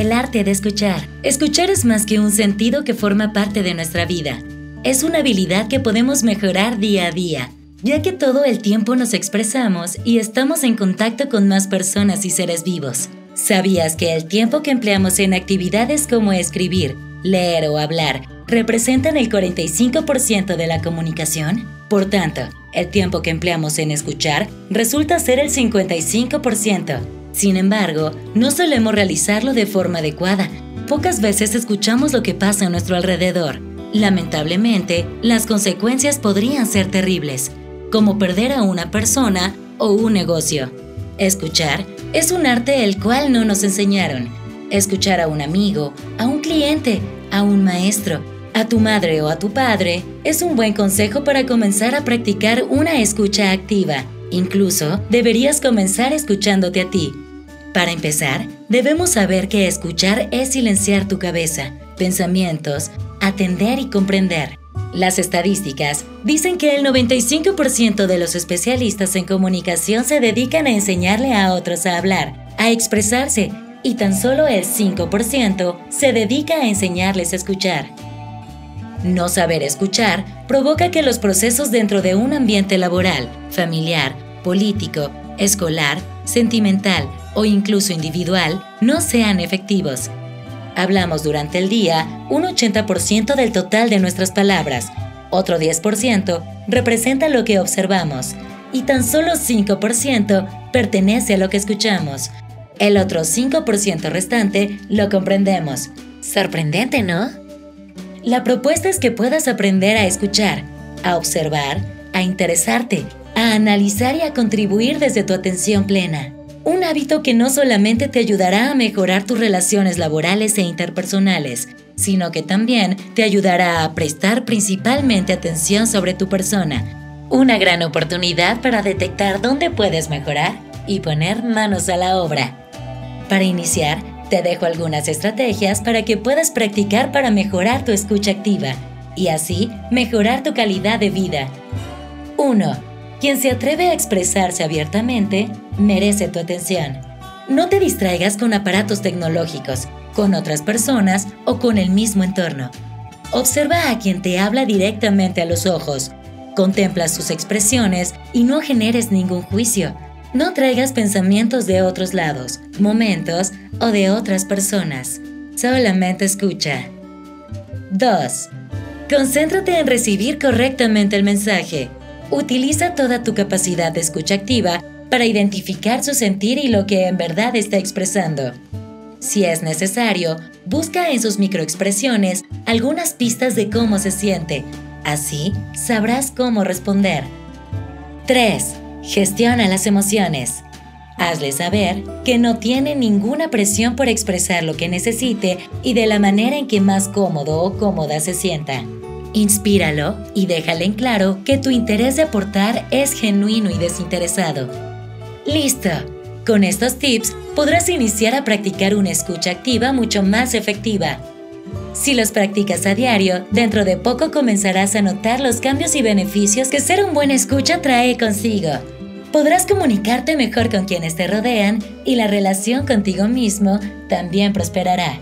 el arte de escuchar. Escuchar es más que un sentido que forma parte de nuestra vida. Es una habilidad que podemos mejorar día a día, ya que todo el tiempo nos expresamos y estamos en contacto con más personas y seres vivos. ¿Sabías que el tiempo que empleamos en actividades como escribir, leer o hablar representan el 45% de la comunicación? Por tanto, el tiempo que empleamos en escuchar resulta ser el 55%. Sin embargo, no solemos realizarlo de forma adecuada. Pocas veces escuchamos lo que pasa a nuestro alrededor. Lamentablemente, las consecuencias podrían ser terribles, como perder a una persona o un negocio. Escuchar es un arte el cual no nos enseñaron. Escuchar a un amigo, a un cliente, a un maestro, a tu madre o a tu padre es un buen consejo para comenzar a practicar una escucha activa. Incluso deberías comenzar escuchándote a ti. Para empezar, debemos saber que escuchar es silenciar tu cabeza, pensamientos, atender y comprender. Las estadísticas dicen que el 95% de los especialistas en comunicación se dedican a enseñarle a otros a hablar, a expresarse, y tan solo el 5% se dedica a enseñarles a escuchar. No saber escuchar provoca que los procesos dentro de un ambiente laboral, familiar, político, escolar, sentimental o incluso individual no sean efectivos. Hablamos durante el día un 80% del total de nuestras palabras, otro 10% representa lo que observamos y tan solo 5% pertenece a lo que escuchamos. El otro 5% restante lo comprendemos. Sorprendente, ¿no? La propuesta es que puedas aprender a escuchar, a observar, a interesarte, a analizar y a contribuir desde tu atención plena. Un hábito que no solamente te ayudará a mejorar tus relaciones laborales e interpersonales, sino que también te ayudará a prestar principalmente atención sobre tu persona. Una gran oportunidad para detectar dónde puedes mejorar y poner manos a la obra. Para iniciar, te dejo algunas estrategias para que puedas practicar para mejorar tu escucha activa y así mejorar tu calidad de vida. 1 quien se atreve a expresarse abiertamente merece tu atención. No te distraigas con aparatos tecnológicos, con otras personas o con el mismo entorno. Observa a quien te habla directamente a los ojos. Contempla sus expresiones y no generes ningún juicio. No traigas pensamientos de otros lados, momentos o de otras personas. Solamente escucha. 2. Concéntrate en recibir correctamente el mensaje. Utiliza toda tu capacidad de escucha activa para identificar su sentir y lo que en verdad está expresando. Si es necesario, busca en sus microexpresiones algunas pistas de cómo se siente. Así sabrás cómo responder. 3. Gestiona las emociones. Hazle saber que no tiene ninguna presión por expresar lo que necesite y de la manera en que más cómodo o cómoda se sienta. Inspíralo y déjale en claro que tu interés de aportar es genuino y desinteresado. ¡Listo! Con estos tips podrás iniciar a practicar una escucha activa mucho más efectiva. Si los practicas a diario, dentro de poco comenzarás a notar los cambios y beneficios que ser un buen escucha trae consigo. Podrás comunicarte mejor con quienes te rodean y la relación contigo mismo también prosperará.